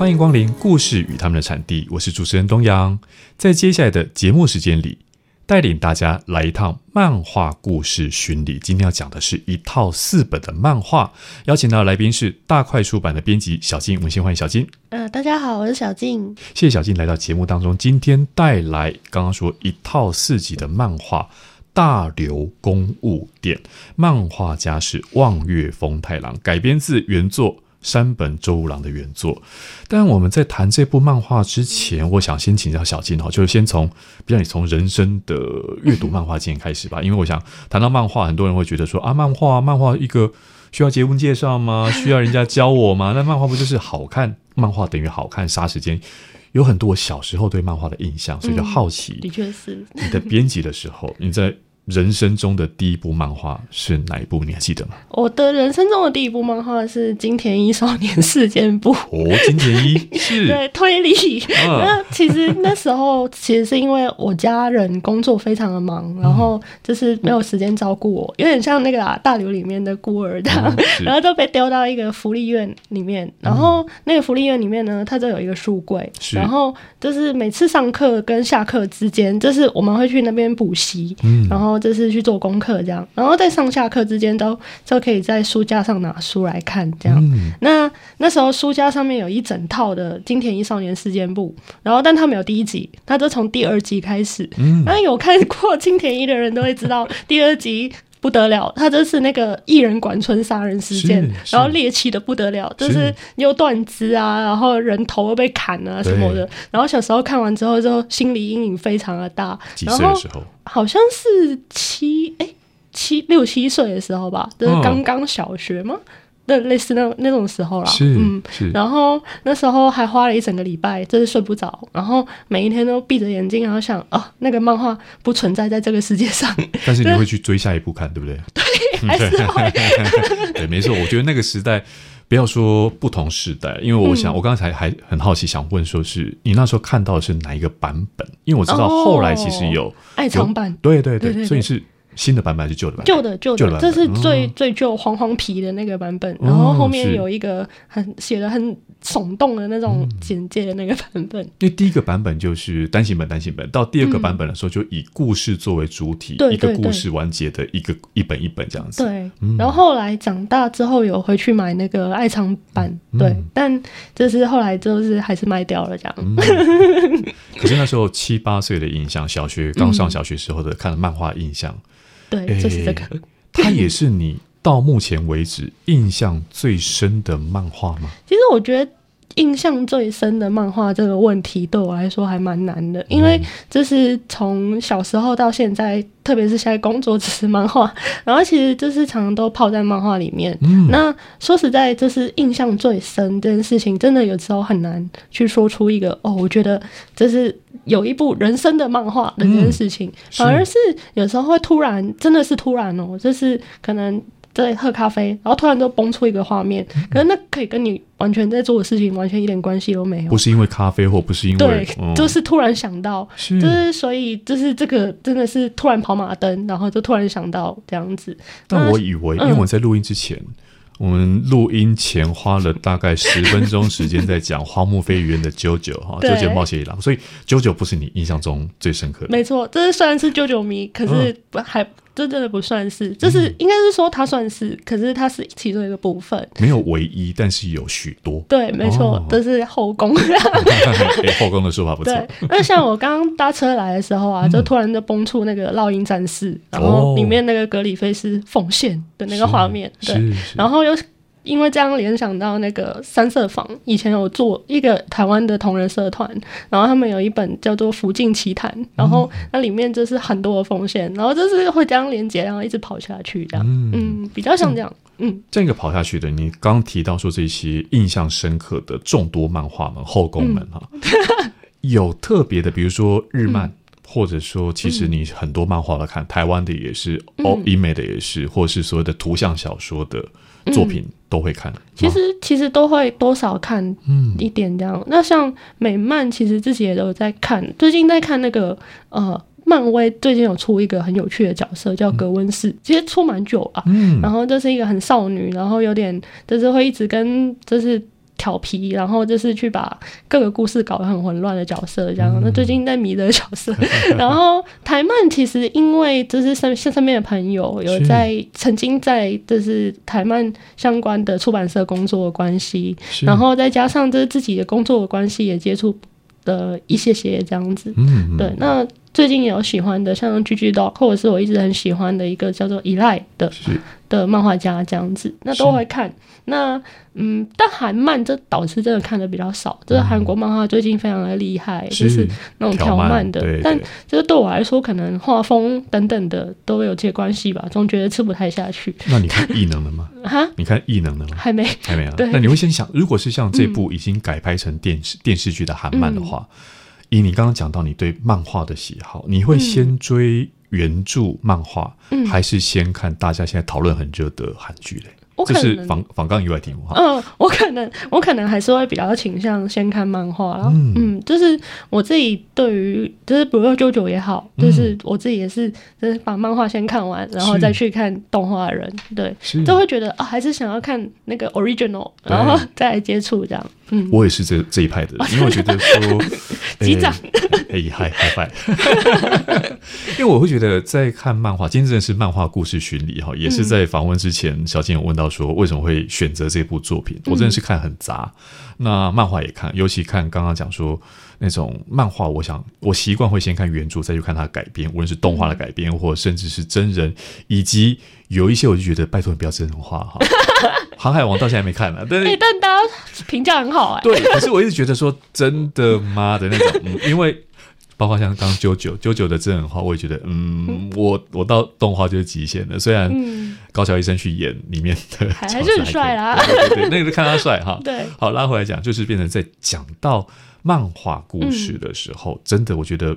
欢迎光临故事与他们的产地，我是主持人东阳。在接下来的节目时间里，带领大家来一趟漫画故事巡礼。今天要讲的是一套四本的漫画，邀请到的来宾是大块出版的编辑小静。我们先欢迎小静。嗯、呃，大家好，我是小静。谢谢小静来到节目当中。今天带来刚刚说一套四集的漫画《大流公务店》，漫画家是望月丰太郎，改编自原作。山本周五郎的原作，但我们在谈这部漫画之前，我想先请教小金哈，就是先从，比如你从人生的阅读漫画经验开始吧，因为我想谈到漫画，很多人会觉得说啊，漫画漫画一个需要结婚介绍吗？需要人家教我吗？那漫画不就是好看？漫画等于好看，杀时间。有很多我小时候对漫画的印象，所以就好奇，的确是你的编辑的时候，你在。人生中的第一部漫画是哪一部？你还记得吗？我的人生中的第一部漫画是《金田一少年事件簿》哦，金田一是 对推理。啊、那其实那时候 其实是因为我家人工作非常的忙，嗯、然后就是没有时间照顾我，有点像那个、啊、大流里面的孤儿这样，嗯、然后就被丢到一个福利院里面。然后那个福利院里面呢，它就有一个书柜，然后就是每次上课跟下课之间，就是我们会去那边补习，嗯，然后。就是去做功课这样，然后在上下课之间都都可以在书架上拿书来看这样。嗯、那那时候书架上面有一整套的《金田一少年事件簿》，然后但他没有第一集，他就从第二集开始。嗯，那有看过金田一的人都会知道，第二集不得了，他这是那个艺人管村杀人事件，然后猎奇的不得了，就是又断肢啊，然后人头被砍啊什么的。然后小时候看完之后，就心理阴影非常的大。几岁的时候？好像是七哎、欸、七六七岁的时候吧，就是刚刚小学吗？对、哦，类似那那种时候啦。是嗯，是。然后那时候还花了一整个礼拜，就是睡不着，然后每一天都闭着眼睛，然后想啊、哦，那个漫画不存在在这个世界上。但是你会去追下一部看，对不对？对，还是会。对，没错。我觉得那个时代，不要说不同时代，因为我想，嗯、我刚才还很好奇，想问说是你那时候看到的是哪一个版本？因为我知道后来其实有爱藏版，对对对，对对对，所以是新的版本还是旧的版本？旧的旧的，的这是最、嗯、最旧黄黄皮的那个版本，然后后面有一个很写的很。耸动的那种简介的那个版本，因为第一个版本就是单行本，单行本到第二个版本的时候，就以故事作为主体，一个故事完结的一个一本一本这样子。对，然后后来长大之后有回去买那个爱藏版，对，但就是后来就是还是卖掉了这样。可是那时候七八岁的印象，小学刚上小学时候的看的漫画印象，对，就是这个。它也是你。到目前为止，印象最深的漫画吗？其实我觉得印象最深的漫画这个问题对我来说还蛮难的，因为这是从小时候到现在，特别是现在工作只是漫画，然后其实就是常常都泡在漫画里面。嗯，那说实在，就是印象最深这件事情，真的有时候很难去说出一个哦，我觉得这是有一部人生的漫画的这件事情，嗯，反而是有时候会突然，真的是突然哦，就是可能。在喝咖啡，然后突然就蹦出一个画面，可是那可以跟你完全在做的事情完全一点关系都没有。不是因为咖啡，或不是因为对，嗯、就是突然想到，是就是所以就是这个真的是突然跑马灯，然后就突然想到这样子。但我以为，因为我在录音之前。嗯我们录音前花了大概十分钟时间在讲花木飞吕彦的《JoJo》哈，《JoJo 冒险一郎》，所以《JoJo》不是你印象中最深刻的。没错，这是虽然是 JoJo 迷，可是还这真的不算是，就是应该是说它算是，可是它是其中一个部分，没有唯一，但是有许多。对，没错，这是后宫。后宫的说法不错。对，那像我刚刚搭车来的时候啊，就突然就蹦出那个《烙印战士》，然后里面那个格里菲斯奉献的那个画面，对，然后又。因为这样联想到那个三色坊，以前有做一个台湾的同人社团，然后他们有一本叫做《福晋奇谈》，然后那里面就是很多的奉献，然后就是会这样连接，然后一直跑下去这样，嗯，嗯，比较像这样，嗯，这个跑下去的，你刚提到说这些印象深刻的众多漫画们、后宫们哈，嗯、有特别的，比如说日漫，嗯、或者说其实你很多漫画来看，嗯、台湾的也是，哦，英美的也是，或是所谓的图像小说的作品。嗯都会看，其实其实都会多少看一点这样。嗯、那像美漫，其实自己也都有在看。最近在看那个呃，漫威最近有出一个很有趣的角色叫格温斯，嗯、其实出蛮久啊。嗯，然后这是一个很少女，然后有点就是会一直跟就是调皮，然后就是去把各个故事搞得很混乱的角色，这样。嗯、那最近在迷的角色，然后台漫其实因为就是身身边的朋友有在曾经在就是台漫相关的出版社工作的关系，然后再加上就是自己的工作的关系也接触的一些些这样子。嗯，对，那。最近也有喜欢的，像 GG Dog，或者是我一直很喜欢的一个叫做 Eli 的是的漫画家这样子，那都会看。那嗯，但韩漫这导致真的看的比较少。就是韩国漫画最近非常的厉害，是就是那种条漫的。但就是对我来说，可能画风等等的都有些关系吧，总觉得吃不太下去。那你看异能了吗？哈，你看异能了吗？还没，还没啊。对那你会先想，如果是像这部已经改拍成电视、嗯、电视剧的韩漫的话。嗯以你刚刚讲到你对漫画的喜好，你会先追原著漫画，嗯、还是先看大家现在讨论很热的韩剧嘞？这是访访纲以外题目哈。嗯，我可能我可能还是会比较倾向先看漫画，然后嗯，嗯，就是我自己对于就是比如说 JoJo 也好，嗯、就是我自己也是就是把漫画先看完，然后再去看动画的人，是对，是。都会觉得啊，还是想要看那个 original，然后再来接触这样。嗯，我也是这这一派的，因为我觉得说机长，哎嗨嗨嗨，因为我会觉得在看漫画，今天真的是漫画故事巡礼哈，也是在访问之前，小金有问到说为什么会选择这部作品，我真的是看很杂，那漫画也看，尤其看刚刚讲说那种漫画，我想我习惯会先看原著，再去看它的改编，无论是动画的改编，或甚至是真人，以及有一些我就觉得拜托你不要真人化哈。航海王到现在还没看呢，但是、欸、但大家评价很好哎、欸。对，可是我一直觉得说真的吗？的那种，嗯、因为包括像刚 JoJo JoJo 的真人化，我也觉得嗯，嗯我我到动画就是极限了。虽然高桥医生去演里面的还，还是很帅啦，对对对，那个是看他帅哈。对，好拉回来讲，就是变成在讲到漫画故事的时候，嗯、真的我觉得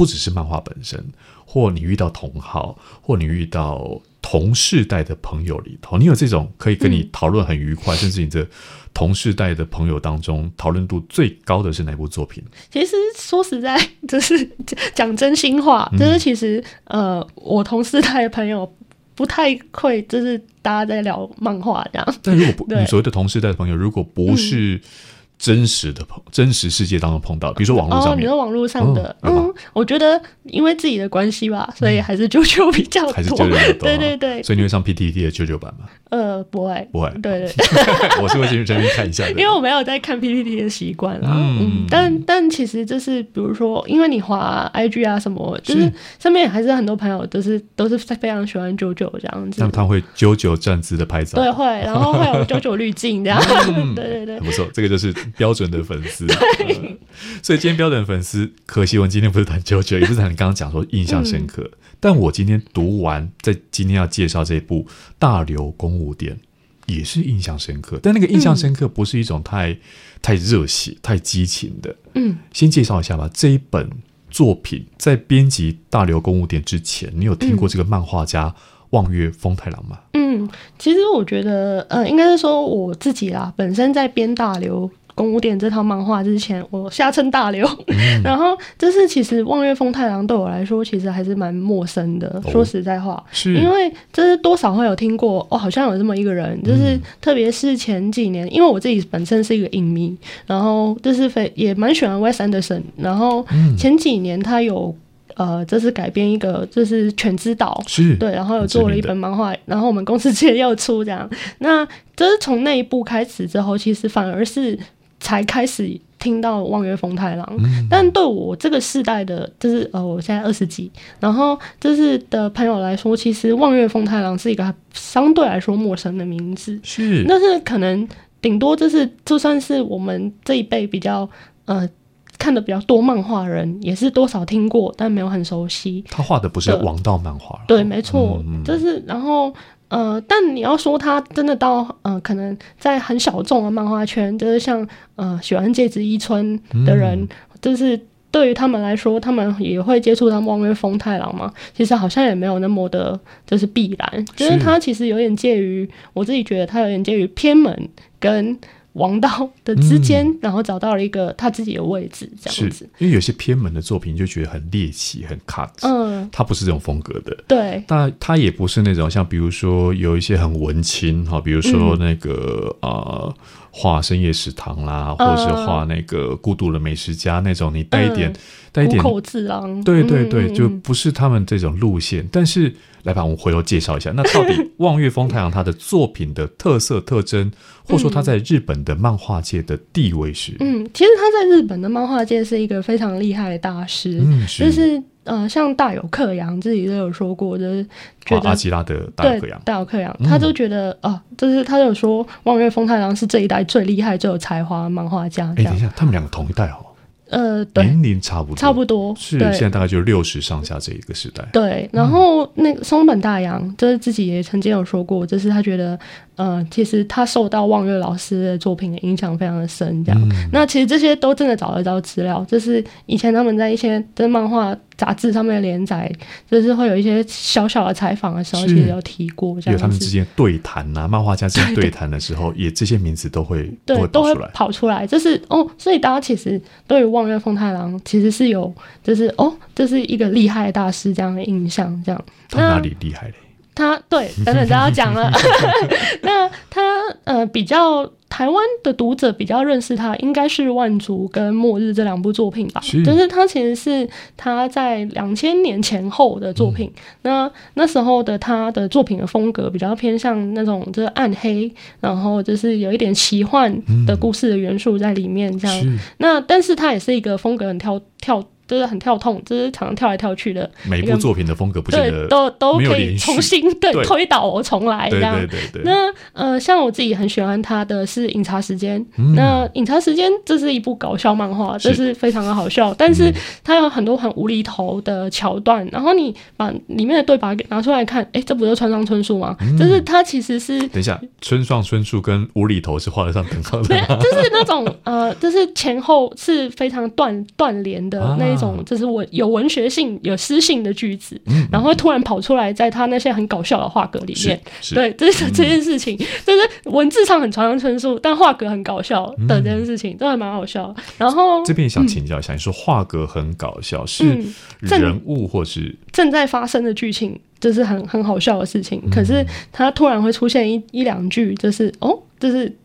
不只是漫画本身，或你遇到同好，或你遇到。同世代的朋友里头，你有这种可以跟你讨论很愉快，嗯、甚至你的同世代的朋友当中，讨论度最高的是哪部作品？其实说实在，就是 讲真心话，就是其实、嗯、呃，我同世代的朋友不太会，就是大家在聊漫画这样。但如果不，你所谓的同世代的朋友，如果不是、嗯。真实的碰，真实世界当中碰到，比如说网络上，哦，你说网络上的，嗯，嗯，我觉得因为自己的关系吧，所以还是 JoJo 比较多，还是 JoJo 多，对对对，所以你会上 PTT 的 JoJo 版吗？呃，不会，不会，对对，我是会进去这边看一下的，因为我没有在看 PTT 的习惯啦，嗯，但但其实就是比如说，因为你滑 IG 啊什么，就是上面还是很多朋友都是都是非常喜欢 JoJo 这样子，那他会 JoJo 站姿的拍照，对，会，然后会有 JoJo 滤镜这样，对对对，不错，这个就是标准的粉丝。呃、所以今天标准粉丝，可惜我们今天不是谈 JoJo，也不是谈你刚刚讲说印象深刻。嗯、但我今天读完，在今天要介绍这部《大流公务店》，也是印象深刻。但那个印象深刻不是一种太、嗯、太热血、太激情的。嗯，先介绍一下吧。这一本作品在编辑《大流公务店》之前，你有听过这个漫画家望月风太郎吗？嗯，其实我觉得，呃，应该是说我自己啦，本身在编《大流》。公务店这套漫画之前，我瞎称大流，嗯、然后就是其实望月风太郎对我来说，其实还是蛮陌生的。哦、说实在话，是。因为就是多少会有听过哦，好像有这么一个人，就是、嗯、特别是前几年，因为我自己本身是一个影迷，然后就是非也蛮喜欢 Wes Anderson，然后前几年他有呃，这是改编一个就是犬之岛，是对，然后有做了一本漫画，然后我们公司之前又出这样，那这是从那一部开始之后，其实反而是。才开始听到望月风太郎，嗯、但对我这个世代的，就是呃，我现在二十几，然后就是的朋友来说，其实望月风太郎是一个相对来说陌生的名字，是，但是可能顶多就是就算是我们这一辈比较呃看的比较多漫画人，也是多少听过，但没有很熟悉。他画的不是王道漫画，对，没错，嗯、就是然后。呃，但你要说他真的到呃，可能在很小众的漫画圈，就是像呃喜欢芥子一村的人，嗯、就是对于他们来说，他们也会接触到望月风太郎嘛。其实好像也没有那么的，就是必然，就是他其实有点介于，我自己觉得他有点介于偏门跟。王道的之间，嗯、然后找到了一个他自己的位置，这样子。因为有些偏门的作品就觉得很猎奇、很 cut，嗯，他不是这种风格的。对，但他也不是那种像比如说有一些很文青哈，比如说那个啊、嗯呃，画深夜食堂啦，或者是画那个孤独的美食家那种，你带一点、嗯、带一点口字郎，对对对，就不是他们这种路线。嗯、但是来吧，我们回头介绍一下，那 到底望月风太郎他的作品的特色特征，或者说他在日本的漫画界的地位是？嗯，其实他在日本的漫画界是一个非常厉害的大师，嗯，是。就是呃，像大友克洋自己都有说过，就是觉得、啊、阿基拉的大友克洋，大友克洋，他就觉得啊、就是他就有说望月丰太郎是这一代最厉害、最有才华的漫画家。哎，等一下，他们两个同一代哦。呃，对，年龄差不多，差不多是现在大概就是六十上下这一个时代。对，然后那个松本大洋就是自己也曾经有说过，就是他觉得，呃，其实他受到望月老师的作品的影响非常的深，这样、嗯。那其实这些都真的找得到资料，就是以前他们在一些的漫画杂志上面连载，就是会有一些小小的采访的时候，其实有提过这样，有他们之间对谈呐，漫画家之间 对谈的时候，也这些名字都会对都会跑出来，跑出来，就是哦，所以大家其实对于望月风太郎其实是有，就是哦，这、就是一个厉害的大师这样的印象，这样。他哪里厉害嘞？他对，等等都要讲了。那他呃比较。台湾的读者比较认识他，应该是《万族》跟《末日》这两部作品吧。是，就是他其实是他在两千年前后的作品。嗯、那那时候的他的作品的风格比较偏向那种就是暗黑，然后就是有一点奇幻的故事的元素在里面这样。嗯、那但是他也是一个风格很跳跳。就是很跳痛，就是常常跳来跳去的。每部作品的风格不见得对，都都可以重新 对，对推倒重来这样。对对对对。那呃，像我自己很喜欢他的是《饮茶时间》嗯。那《饮茶时间》这是一部搞笑漫画，这是非常的好笑，但是它有很多很无厘头的桥段。然后你把里面的对白给拿出来看，哎、欸，这不是村上春树吗？嗯、就是他其实是等一下，村上春树跟无厘头是画得上等号的。对，就是那种呃，就是前后是非常断断联的那一种。啊种就是文有文学性、有诗性的句子，嗯，然后突然跑出来，在他那些很搞笑的画格里面，对，这是这件事情，嗯，就是文字上很常常春树，但画格很搞笑的这件事情，都还蛮好笑。然后这边想请教一下，嗯，你说画格很搞笑，是人物或是？正，正在发生的剧情，就是很很好笑的事情，可是他突然会出现一一两句，就是哦，就是。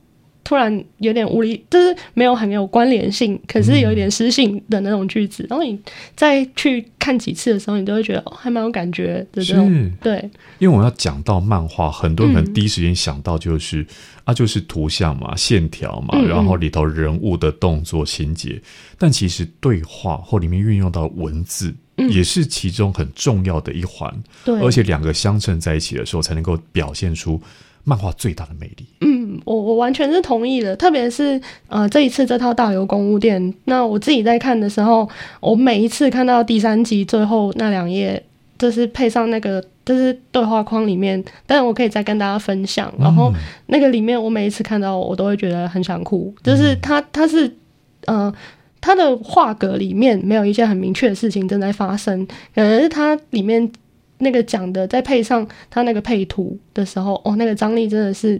突然有点无理，就是没有很有关联性，可是有一点诗性的那种句子，嗯。然后你再去看几次的时候，你都会觉得哦，还蛮有感觉的这种。对。因为我要讲到漫画，很多人可能第一时间想到就是、嗯、啊，就是图像嘛、线条嘛、嗯，然后里头人物的动作情节。但其实对话或里面运用到文字，也是其中很重要的一环。对、嗯，而且两个相衬在一起的时候，才能够表现出。漫画最大的魅力，嗯，我我完全是同意的。特别是呃，这一次这套大流公务店，那我自己在看的时候，我每一次看到第三集最后那两页，就是配上那个就是对话框里面，但是我可以再跟大家分享。然后那个里面，我每一次看到，我都会觉得很想哭。就是他他是呃，他的画格里面没有一些很明确的事情正在发生，可能是他里面。那个讲的，再配上他那个配图的时候，哦，那个张力真的是，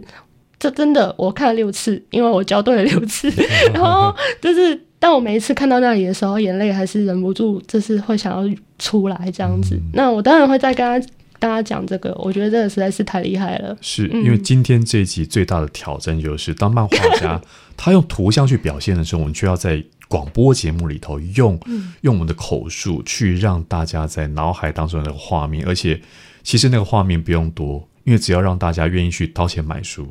这真的我看了六次，因为我校对了六次，然后就是当我每一次看到那里的时候，眼泪还是忍不住，就是会想要出来这样子。嗯、那我当然会再跟他大家讲这个，我觉得这个实在是太厉害了。是因为今天这一集最大的挑战就是，当漫画家 他用图像去表现的时候，我们就要在。广播节目里头用用我们的口述去让大家在脑海当中的那个画面，而且其实那个画面不用多，因为只要让大家愿意去掏钱买书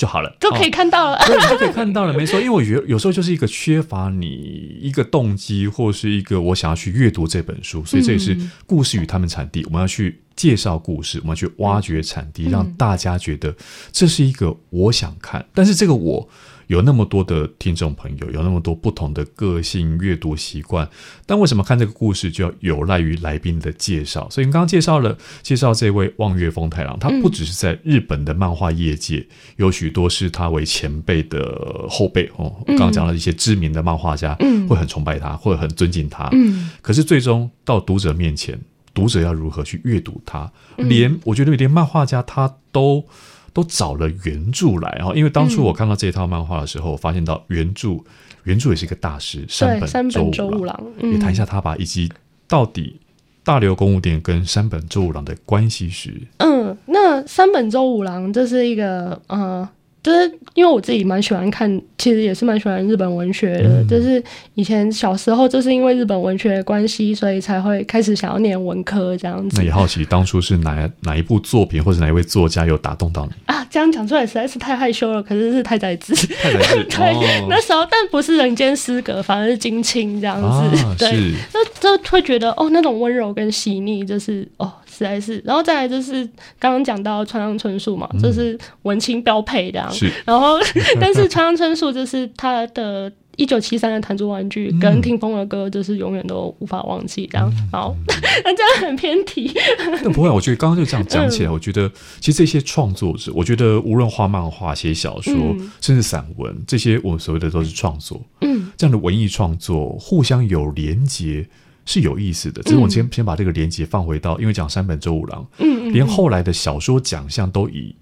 就好了，都可以看到了，哦、对，都可以看到了，没错。因为我觉得有时候就是一个缺乏你一个动机，或是一个我想要去阅读这本书，所以这也是故事与他们产地，我们要去介绍故事，我们要去挖掘产地，让大家觉得这是一个我想看，但是这个我。有那么多的听众朋友，有那么多不同的个性、阅读习惯，但为什么看这个故事就要有赖于来宾的介绍？所以你刚刚介绍了介绍这位望月风太郎，他不只是在日本的漫画业界、嗯、有许多是他为前辈的后辈哦。刚刚讲了一些知名的漫画家，嗯，会很崇拜他，会很尊敬他，嗯。可是最终到读者面前，读者要如何去阅读他？连我觉得连漫画家他都。都找了原著来哈，因为当初我看到这套漫画的时候，嗯、发现到原著原著也是一个大师，山本周五郎，也谈一下他吧，以及到底大流公务店跟山本周五郎的关系是。嗯，那山本周五郎这是一个呃，就是因为我自己蛮喜欢看，其实也是蛮喜欢日本文学的。嗯、就是以前小时候就是因为日本文学的关系，所以才会开始想要念文科这样子。那也好奇当初是哪哪一部作品，或者哪一位作家有打动到你啊？这样讲出来实在是太害羞了。可是是太宰治，太宰治对，哦、那时候但不是人间失格，反而是金青这样子。啊、对，就就会觉得哦，那种温柔跟细腻，就是哦。实在是，然后再来就是刚刚讲到川上春树嘛，这、嗯、是文青标配的。是，然后 但是川上春树就是他的一九七三的弹珠玩具跟听风的歌，就是永远都无法忘记这样。好，那、嗯、这样很偏题。那不会，我觉得刚刚就这样讲起来，嗯、我觉得其实这些创作者，我觉得无论画漫画、写小说，嗯、甚至散文，这些我所谓的都是创作。嗯，这样的文艺创作互相有连结。是有意思的，只是我先、嗯、先把这个连接放回到，因为讲山本周五郎，嗯，嗯，嗯，连后来的小说奖项都以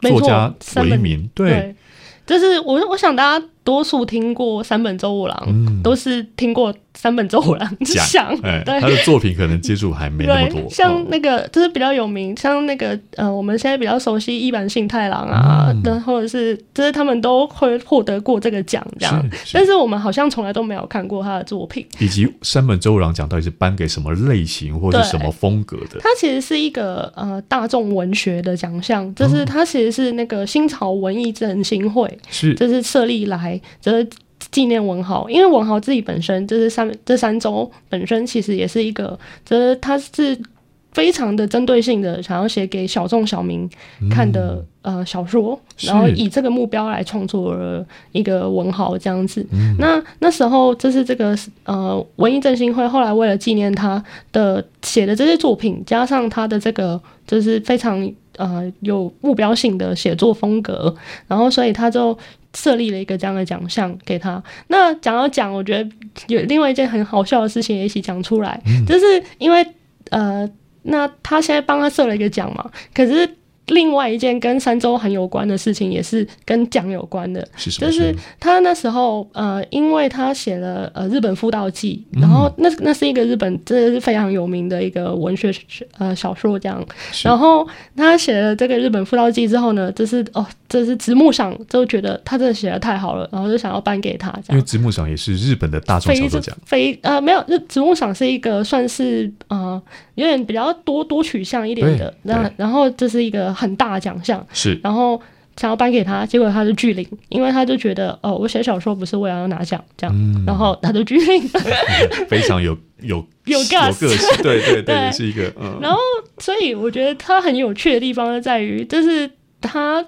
作家为名，对，对，就是我我想大家多数听过三本周五郎，嗯、都是听过。山本周五郎讲，对，他的作品可能接触还没那么多。像那个就是比较有名，像那个呃，我们现在比较熟悉一坂幸太郎啊，然后或者是就是他们都会获得过这个奖，这样。但是我们好像从来都没有看过他的作品。以及三本周五郎奖到底是颁给什么类型或者什么风格的？它其实是一个呃大众文学的奖项，就是它其实是那个新潮文艺振兴会，是就是设立来就是。纪念文豪，因为文豪自己本身就是三这三周本身其实也是一个，就是他是非常的针对性的，想要写给小众小民看的、嗯、呃小说，然后以这个目标来创作了一个文豪这样子。嗯、那那时候就是这个呃文艺振兴会后来为了纪念他的写的这些作品，加上他的这个就是非常呃有目标性的写作风格，然后所以他就。设立了一个这样的奖项给他。那讲到奖，我觉得有另外一件很好笑的事情也一起讲出来，嗯、就是因为呃，那他现在帮他设了一个奖嘛，可是。另外一件跟三周很有关的事情，也是跟奖有关的，是？就是他那时候呃，因为他写了呃日本妇道记，嗯、然后那那是一个日本真的是非常有名的一个文学呃小说这样。然后他写了这个日本妇道记之后呢，就是哦，这是直木赏就觉得他真的写的太好了，然后就想要颁给他这样。因为直木赏也是日本的大众小说奖，非呃没有，直木赏是一个算是呃有点比较多多取向一点的，那然后这是一个。很大的奖项是，然后想要颁给他，结果他就拒领，因为他就觉得哦，我写小说不是为了要拿奖这样，嗯、然后他就拒领，非常有有有个性，对对对，对。是一个。嗯、然后，所以我觉得他很有趣的地方就在于，就是他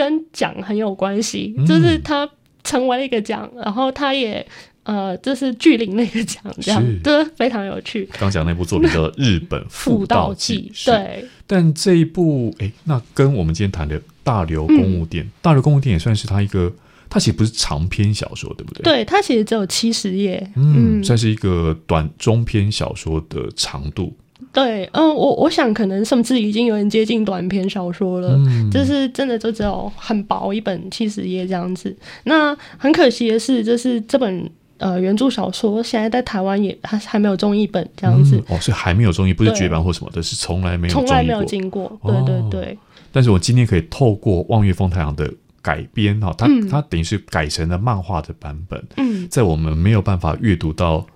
跟奖很有关系，嗯、就是他成为了一个奖，然后他也。呃，这是巨灵那个奖，这样对，非常有趣。刚讲那部作品叫《日本妇道记》，对。但这一部，哎，那跟我们今天谈的《大流公务店》，《大流公务店》也算是他一个，他其实不是长篇小说，对不对？对，他其实只有七十页，嗯，算是一个短中篇小说的长度。对，嗯，我我想可能甚至已经有点接近短篇小说了，嗯，就是真的就只有很薄一本七十页这样子。那很可惜的是，就是这本。呃，原著小说现在在台湾也还还没有中译本这样子，嗯、哦，所以还没有中译，不是绝版或什么的，是从来没有，从来没有经过，对对对、哦。但是我今天可以透过望月风太阳的改编哈，它它、嗯、等于是改成了漫画的版本，嗯，在我们没有办法阅读到，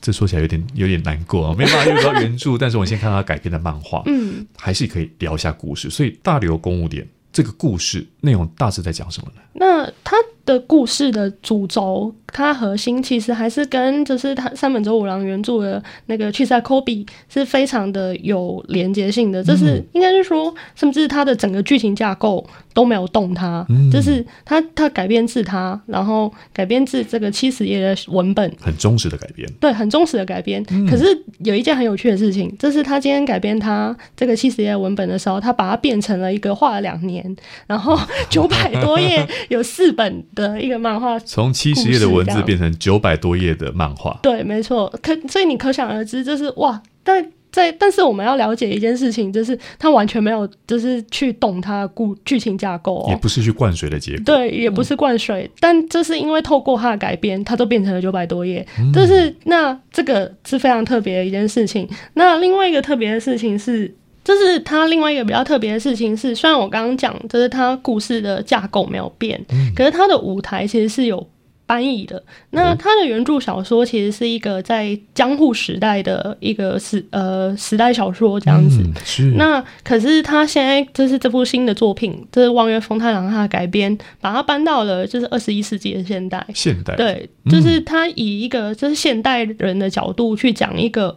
这说起来有点有点难过啊，没办法阅读到原著，但是我先看到他改编的漫画，嗯，还是可以聊一下故事。所以大流公务点这个故事内容大致在讲什么呢？那他的故事的主轴。它核心其实还是跟就是他三本周五郎原著的那个去赛科比是非常的有连接性的，这是应该是说，甚至它的整个剧情架构都没有动它，嗯、就是它它改编自它，然后改编自这个七十页的文本，很忠实的改编，对，很忠实的改编。嗯、可是有一件很有趣的事情，就是他今天改编他这个七十页文本的时候，他把它变成了一个画了两年，然后 九百多页有四本的一个漫画，从七十页的文。字变成九百多页的漫画，对，没错。可所以你可想而知，就是哇，但在但是我们要了解一件事情，就是他完全没有，就是去懂他故剧情架构，也不是去灌水的结果，对，也不是灌水。嗯、但这是因为透过他的改编，他都变成了九百多页。就、嗯、是那这个是非常特别的一件事情。那另外一个特别的事情是，就是它另外一个比较特别的事情是，虽然我刚刚讲，就是它故事的架构没有变，嗯、可是它的舞台其实是有。搬移的，那他的原著小说其实是一个在江户时代的一个时呃时代小说这样子。嗯、是。那可是他现在就是这部新的作品，这、就是望月风太郎他的改编，把它搬到了就是二十一世纪的现代。现代。对，就是他以一个就是现代人的角度去讲一个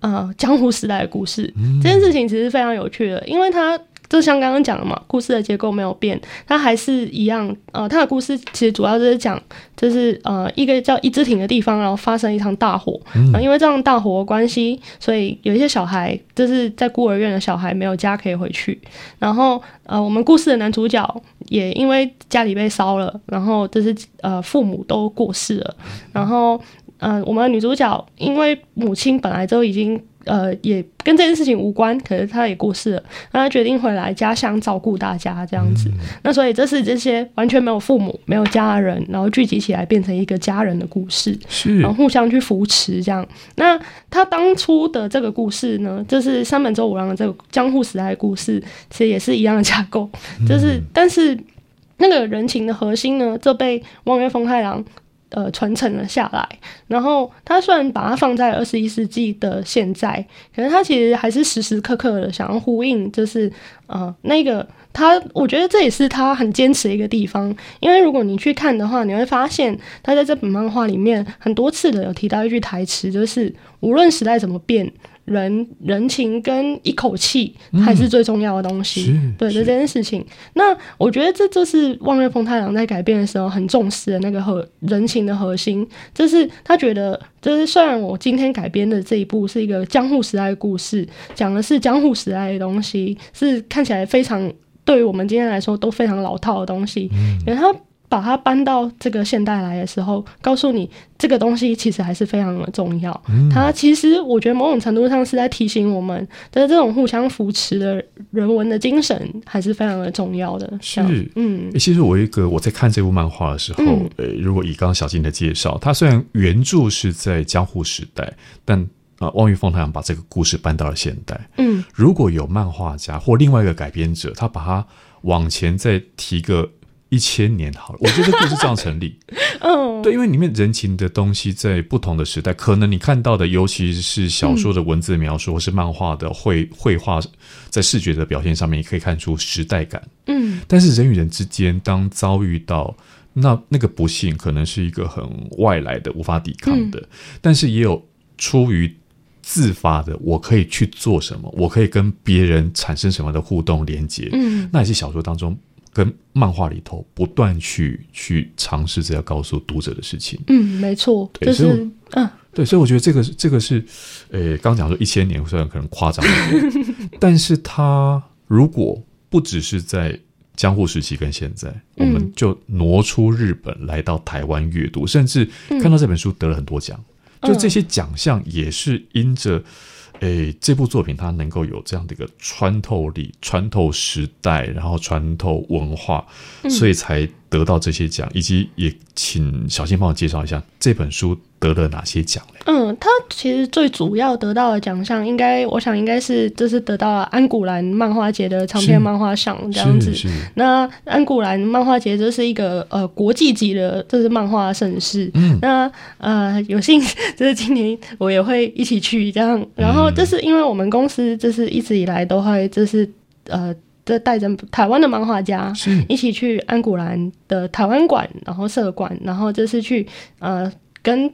呃江湖时代的故事。嗯、这件事情其实非常有趣的，因为它。就像刚刚讲的嘛，故事的结构没有变，它还是一样。呃，它的故事其实主要就是讲，就是呃一个叫一只亭的地方，然后发生一场大火。嗯。然后因为这样大火的关系，所以有一些小孩就是在孤儿院的小孩没有家可以回去。然后呃，我们故事的男主角也因为家里被烧了，然后就是呃父母都过世了。然后呃，我们的女主角因为母亲本来就已经。呃，也跟这件事情无关，可是她也过世了，那她决定回来家乡照顾大家这样子。嗯、那所以这是这些完全没有父母、没有家人，然后聚集起来变成一个家人的故事，是，然后互相去扶持这样。那他当初的这个故事呢，就是三本周五郎的这个江户时代的故事，其实也是一样的架构，就是、嗯、但是那个人情的核心呢，就被望月风太郎。呃，传承了下来。然后他虽然把它放在二十一世纪的现在，可是他其实还是时时刻刻的想要呼应，就是呃，那个他，我觉得这也是他很坚持的一个地方。因为如果你去看的话，你会发现他在这本漫画里面很多次的有提到一句台词，就是无论时代怎么变。人人情跟一口气还是最重要的东西，嗯、对的这件事情。那我觉得这就是望月丰太郎在改变的时候很重视的那个核人情的核心，就是他觉得，就是虽然我今天改编的这一部是一个江户时代的故事，讲的是江户时代的东西，是看起来非常对于我们今天来说都非常老套的东西，然后、嗯把它搬到这个现代来的时候，告诉你这个东西其实还是非常的重要。嗯、它其实我觉得某种程度上是在提醒我们，的这种互相扶持的人文的精神还是非常的重要的。是，嗯，其实我一个我在看这部漫画的时候，嗯、呃，如果以刚刚小金的介绍，它虽然原著是在江户时代，但啊、呃，望月丰太郎把这个故事搬到了现代。嗯，如果有漫画家或另外一个改编者，他把它往前再提个。一千年好了，我觉得故事这样成立。嗯，对，因为里面人情的东西在不同的时代，可能你看到的，尤其是小说的文字描述，嗯、或是漫画的绘绘画，在视觉的表现上面，也可以看出时代感。嗯，但是人与人之间，当遭遇到那那个不幸，可能是一个很外来的、无法抵抗的，嗯、但是也有出于自发的，我可以去做什么，我可以跟别人产生什么的互动连接。嗯，那也是小说当中。跟漫画里头不断去去尝试着要告诉读者的事情，嗯，没错，对就是嗯，对，所以我觉得这个这个是，呃，刚讲说一千年虽然可能夸张一点，但是它如果不只是在江户时期跟现在，嗯、我们就挪出日本来到台湾阅读，甚至看到这本书得了很多奖，嗯、就这些奖项也是因着。诶，这部作品它能够有这样的一个穿透力、穿透时代，然后穿透文化，嗯、所以才得到这些奖。以及也请小新帮我介绍一下这本书得了哪些奖嘞？嗯，他其实最主要得到的奖项，应该我想应该是就是得到了安古兰漫画节的长篇漫画赏这样子。那安古兰漫画节这是一个呃国际级的，这是漫画盛事。嗯，那呃有幸就是今年我也会一起去这样，然后。这是因为我们公司就是一直以来都会就是呃，这带着台湾的漫画家一起去安古兰的台湾馆，然后社馆，然后就是去呃跟。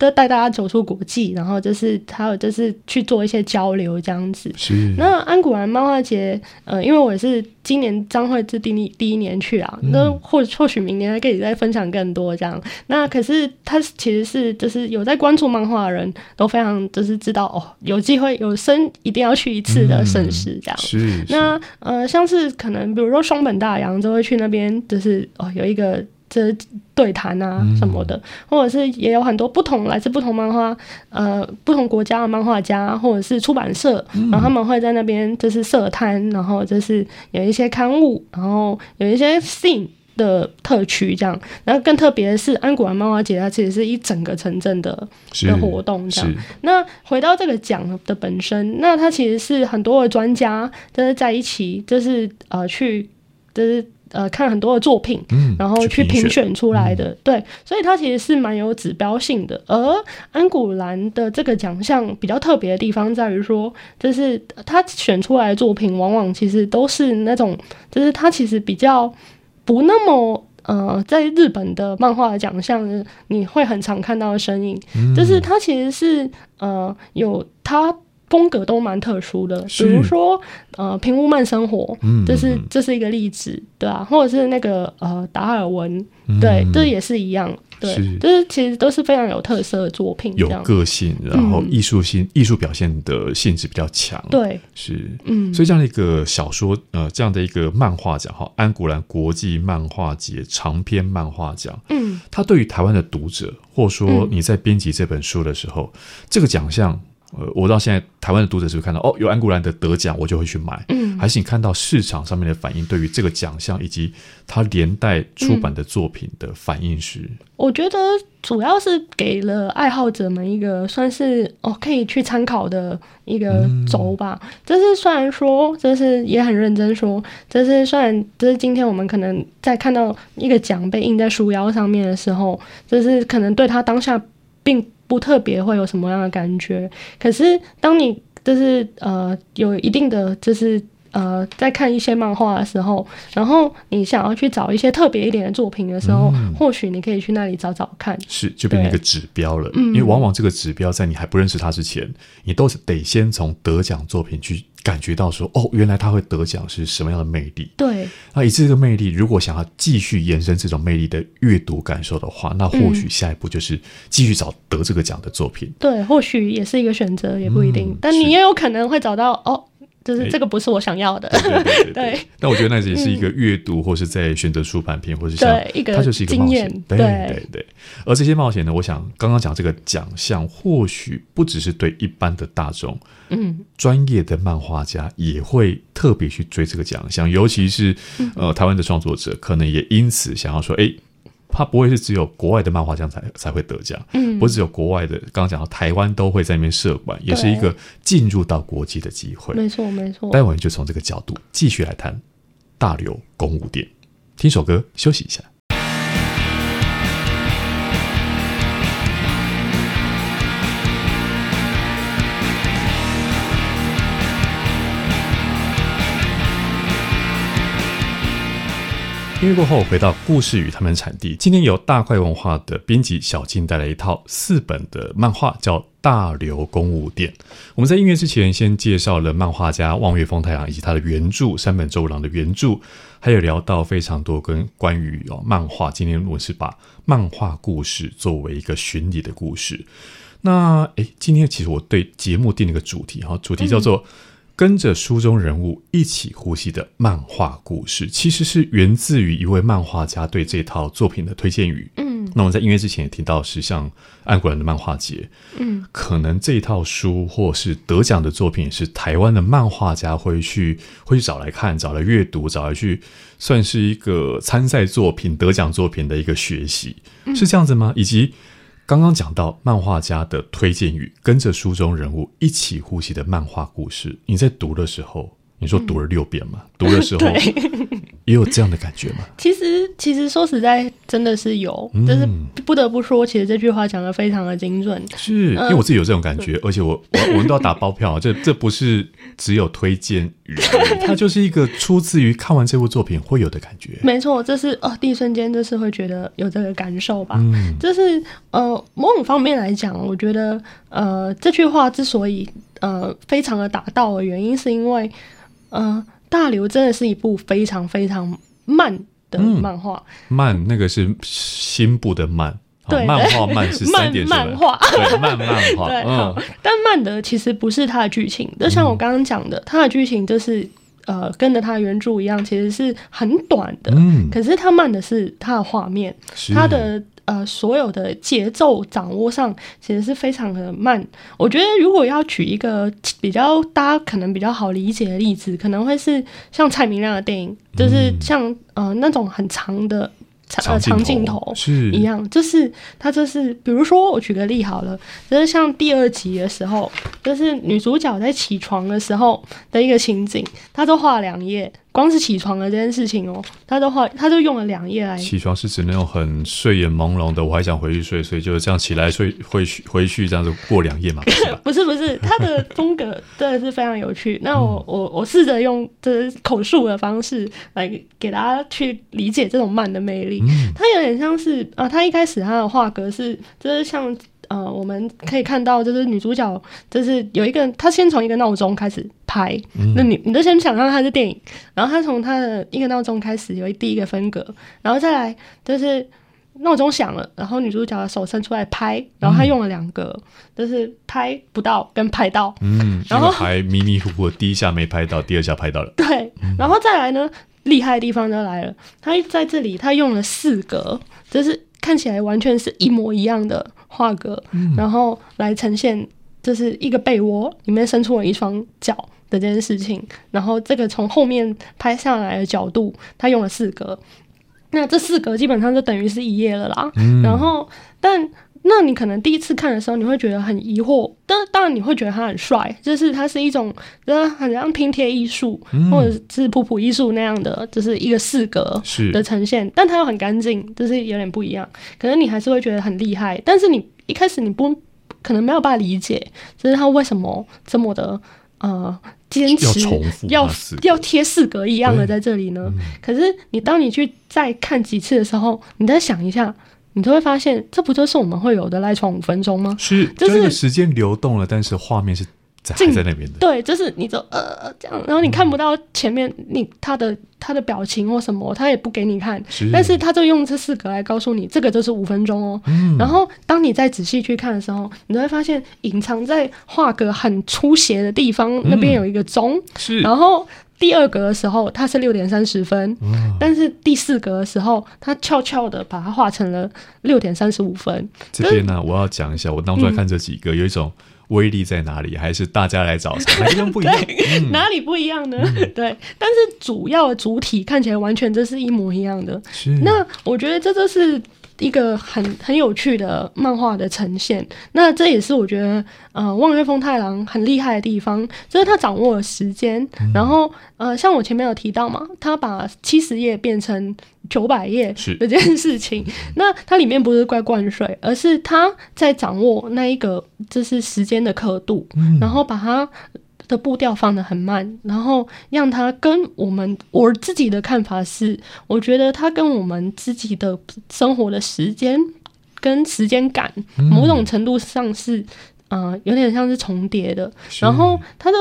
都带大家走出国际，然后就是还有就是去做一些交流这样子。是。那安古兰漫画节，呃，因为我也是今年张会是第一第一年去啊，嗯、那或或许明年还可以再分享更多这样。那可是他其实是就是有在关注漫画的人都非常就是知道哦，有机会有生一定要去一次的盛事这样。嗯、是，是。那呃，像是可能比如说双本大洋就会去那边，就是哦有一个。这对谈啊什么的，嗯、或者是也有很多不同来自不同漫画呃不同国家的漫画家，或者是出版社，嗯、然后他们会在那边就是设摊，然后就是有一些刊物，然后有一些 scene 的特区这样。然后更特别的是，安古兰漫画节它其实是一整个城镇的的活动这样。那回到这个奖的本身，那它其实是很多的专家就是在一起，就是呃去就是。呃，看很多的作品，嗯、然后去评选出来的，对，所以它其实是蛮有指标性的。而安古兰的这个奖项比较特别的地方在于说，就是他选出来的作品，往往其实都是那种，就是他其实比较不那么呃，在日本的漫画的奖项，你会很常看到的身影，嗯、就是他其实是呃有他。风格都蛮特殊的，比如说呃，平屋慢生活，嗯、这是这是一个例子，对啊，或者是那个呃，达尔文，嗯、对，这也是一样，对，是。就是其实都是非常有特色的作品，有个性，然后艺术性、艺术、嗯、表现的性质比较强，对，是，嗯，所以这样的一个小说，呃，这样的一个漫画奖哈，安古兰国际漫画节长篇漫画奖，嗯，它对于台湾的读者，或者说你在编辑这本书的时候，嗯、这个奖项。呃，我到现在台湾的读者是不是看到哦，有安古兰的得奖，我就会去买。嗯，还是你看到市场上面的反应，对于这个奖项以及它连带出版的作品的反应是？我觉得主要是给了爱好者们一个算是哦可以去参考的一个轴吧。这、嗯、是虽然说，这是也很认真说，这是虽然这是今天我们可能在看到一个奖被印在书腰上面的时候，这是可能对他当下并。不特别会有什么样的感觉，可是当你就是呃有一定的就是呃在看一些漫画的时候，然后你想要去找一些特别一点的作品的时候，嗯、或许你可以去那里找找看，是就变成一个指标了。因为往往这个指标在你还不认识他之前，你都是得先从得奖作品去。感觉到说哦，原来他会得奖是什么样的魅力？对，那以这个魅力，如果想要继续延伸这种魅力的阅读感受的话，那或许下一步就是继续找得这个奖的作品。嗯、对，或许也是一个选择，也不一定。嗯、但你也有可能会找到哦，就是这个不是我想要的。欸、对，对，对，对，对。但我觉得那也是一个阅读，或是在选择出版品，或是像一个它就是一个冒险。对对对。而这些冒险呢，我想刚刚讲这个奖项，或许不只是对一般的大众。嗯，专业的漫画家也会特别去追这个奖项，尤其是呃台湾的创作者，可能也因此想要说，哎，他不会是只有国外的漫画家才才会得奖，嗯，不是只有国外的，刚刚讲到台湾都会在那边设馆，也是一个进入到国际的机会。没错，没错。待会就从这个角度继续来谈大流公务店，听首歌休息一下。音乐过后，回到故事与他们产地。今天由大块文化的编辑小静带来一套四本的漫画，叫《大流公务店》。我们在音乐之前，先介绍了漫画家望月丰太郎以及他的原著山本周五郎的原著，还有聊到非常多跟关于哦漫画。今天我是把漫画故事作为一个巡礼的故事。那诶，今天其实我对节目定了一个主题哈，主题叫做。跟着书中人物一起呼吸的漫画故事，其实是源自于一位漫画家对这套作品的推荐语。嗯，那我们在音乐之前也提到，是像安国人的漫画节。嗯，可能这一套书或是得奖的作品，是台湾的漫画家会去会去找来看、找来阅读、找来去算是一个参赛作品、得奖作品的一个学习，是这样子吗？以及。刚刚讲到漫画家的推荐语，跟着书中人物一起呼吸的漫画故事，你在读的时候，你说读了六遍吗？嗯、读的时候 也有这样的感觉吗？其实，其实说实在，真的是有，但是不得不说，其实这句话讲的非常的精准。是因为我自己有这种感觉，嗯、而且我我我们都要打包票，这这不是只有推荐语，它 就是一个出自于看完这部作品会有的感觉。没错，这是哦，第一瞬间就是会觉得有这个感受吧。嗯，就是呃，某种方面来讲，我觉得呃，这句话之所以呃非常的打到的原因，是因为。嗯、呃，大刘真的是一部非常非常慢的漫画，嗯。慢，那个是心部的慢。对，漫画慢是三点漫画，对，慢漫画。对，嗯，但慢的其实不是它的剧情，就像我刚刚讲的，它的剧情就是呃，跟着它的原著一样，其实是很短的。嗯，可是它慢的是它的画面，它的呃，所有的节奏掌握上其实是非常的慢。我觉得如果要举一个比较大家可能比较好理解的例子，可能会是像蔡明亮的电影，就是像呃那种很长的。长呃，长镜头是一样，就是它就是，比如说我举个例好了，就是像第二集的时候，就是女主角在起床的时候的一个情景，她都画两页。光是起床的这件事情哦，他都画，他就用了两页来。起床是指那种很睡眼朦胧的，我还想回去睡，所以就是这样起来睡，回去回去这样子过两页嘛。不是 不是，他的风格真的是非常有趣。那我我我试着用这口述的方式来给大家去理解这种慢的魅力。嗯、它有点像是啊，他一开始他的画格是就是像。呃，我们可以看到，就是女主角，就是有一个，她先从一个闹钟开始拍，嗯、那你你就先想象它是电影，然后她从她的一个闹钟开始有一第一个分格，然后再来就是闹钟响了，然后女主角的手伸出来拍，然后她用了两个，嗯、就是拍不到跟拍到，嗯，然后还迷迷糊糊，第一下没拍到，第二下拍到了，对，然后再来呢，厉害的地方就来了，她在这里她用了四格，就是看起来完全是一模一样的。画格，然后来呈现，就是一个被窝里面伸出了一双脚的这件事情。然后这个从后面拍下来的角度，他用了四格，那这四格基本上就等于是一页了啦。嗯、然后，但那你可能第一次看的时候，你会觉得很疑惑，但当然你会觉得他很帅，就是他是一种，就是很像拼贴艺术，嗯、或者是普普艺术那样的，就是一个四格的呈现，但它又很干净，就是有点不一样。可能你还是会觉得很厉害，但是你一开始你不可能没有办法理解，就是他为什么这么的呃坚持要要贴四格一样的在这里呢？嗯、可是你当你去再看几次的时候，你再想一下。你就会发现，这不就是我们会有的赖床五分钟吗？是，就是时间流动了，但是画面是在还在那边的。对，就是你就呃这样，然后你看不到前面你他的他的表情或什么，他也不给你看，是但是他就用这四格来告诉你，这个就是五分钟哦。嗯、然后当你再仔细去看的时候，你就会发现隐藏在画格很出斜的地方，那边有一个钟，嗯、是，然后。第二格的时候，它是六点三十分，嗯、但是第四格的时候，它悄悄的把它画成了六点三十五分。这边呢，我要讲一下，我当初来看这几个，嗯、有一种威力在哪里？还是大家来找哪里不一样？哪里不一样呢？嗯、对，但是主要的主体看起来完全都是一模一样的。是，那我觉得这就是。一个很很有趣的漫画的呈现，那这也是我觉得呃望月风太郎很厉害的地方，就是他掌握了时间，嗯、然后呃像我前面有提到嘛，他把七十页变成九百页这件事情，那它里面不是怪灌水，而是他在掌握那一个就是时间的刻度，嗯、然后把它。的步调放得很慢，然后让他跟我们我自己的看法是，我觉得他跟我们自己的生活的时间跟时间感，某种程度上是，嗯、呃，有点像是重叠的。然后他的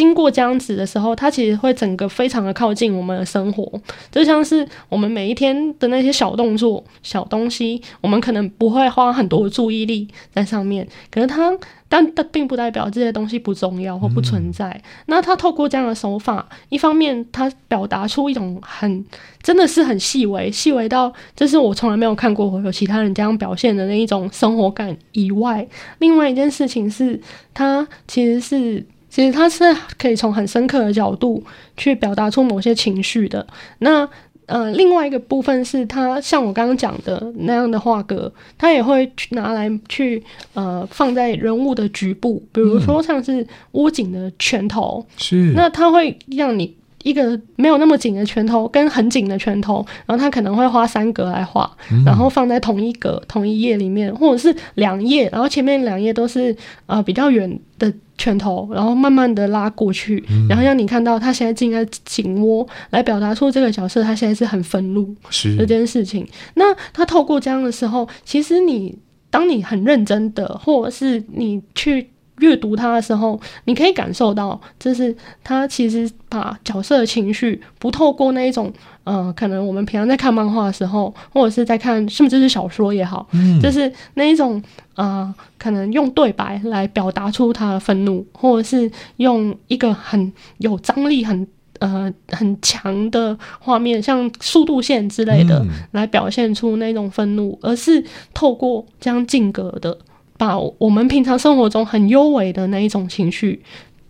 经过这样子的时候，它其实会整个非常的靠近我们的生活，就像是我们每一天的那些小动作、小东西，我们可能不会花很多注意力在上面，可是它。但它并不代表这些东西不重要或不存在。嗯、那他透过这样的手法，一方面他表达出一种很真的是很细微、细微到这是我从来没有看过有其他人这样表现的那一种生活感以外，另外一件事情是，他其实是其实它是可以从很深刻的角度去表达出某些情绪的。那呃，另外一个部分是它像我刚刚讲的那样的画格，它也会去拿来去呃放在人物的局部，比如说像是屋景的拳头，是、嗯、那它会让你一个没有那么紧的拳头跟很紧的拳头，然后他可能会花三格来画，嗯、然后放在同一格同一页里面，或者是两页，然后前面两页都是呃比较远的。拳头，然后慢慢的拉过去，嗯、然后让你看到他现在正在紧握，来表达出这个角色他现在是很愤怒这件事情。那他透过这样的时候，其实你当你很认真的，或者是你去。阅读它的时候，你可以感受到，就是他其实把角色的情绪不透过那一种，呃，可能我们平常在看漫画的时候，或者是在看甚至是小说也好，嗯，就是那一种，呃，可能用对白来表达出他的愤怒，或者是用一个很有张力、很呃很强的画面，像速度线之类的，来表现出那种愤怒，嗯、而是透过这样静格的，把我们平常生活中很优美的那一种情绪，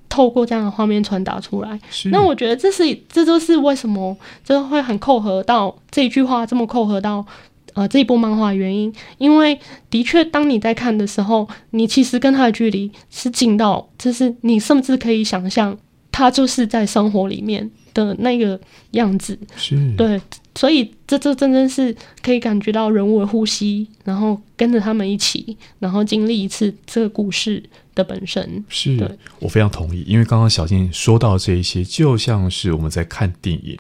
透过这样的画面传达出来。那我觉得这是这就是为什么这会很扣合到这一句话这么扣合到。呃，这一部漫画原因，因为的确，当你在看的时候，你其实跟他的距离是近到，就是你甚至可以想象，他就是在生活里面的那个样子。是，对，所以这这真正是可以感觉到人物的呼吸，然后跟着他们一起，然后经历一次这个故事。的本身。是我非常同意，因为刚刚小静说到这一些，就像是我们在看电影，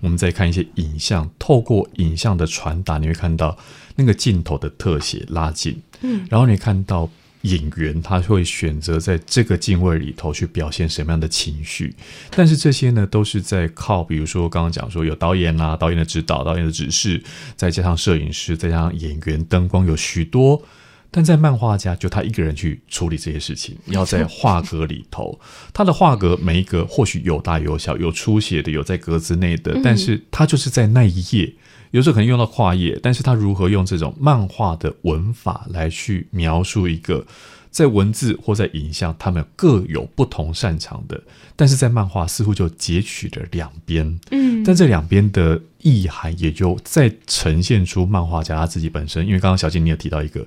我们在看一些影像，透过影像的传达，你会看到那个镜头的特写拉近，嗯，然后你看到演员他会选择在这个镜位里头去表现什么样的情绪，但是这些呢，都是在靠，比如说刚刚讲说有导演啊，导演的指导，导演的指示，再加上摄影师，再加上演员、灯光，有许多。但在漫画家就他一个人去处理这些事情，要在画格里头，他的画格每一格或许有大有小，有出血的，有在格子内的，但是他就是在那一页，有时候可能用到跨页，但是他如何用这种漫画的文法来去描述一个在文字或在影像，他们各有不同擅长的，但是在漫画似乎就截取了两边，嗯，但这两边的意涵也就再呈现出漫画家他自己本身，因为刚刚小静你有提到一个。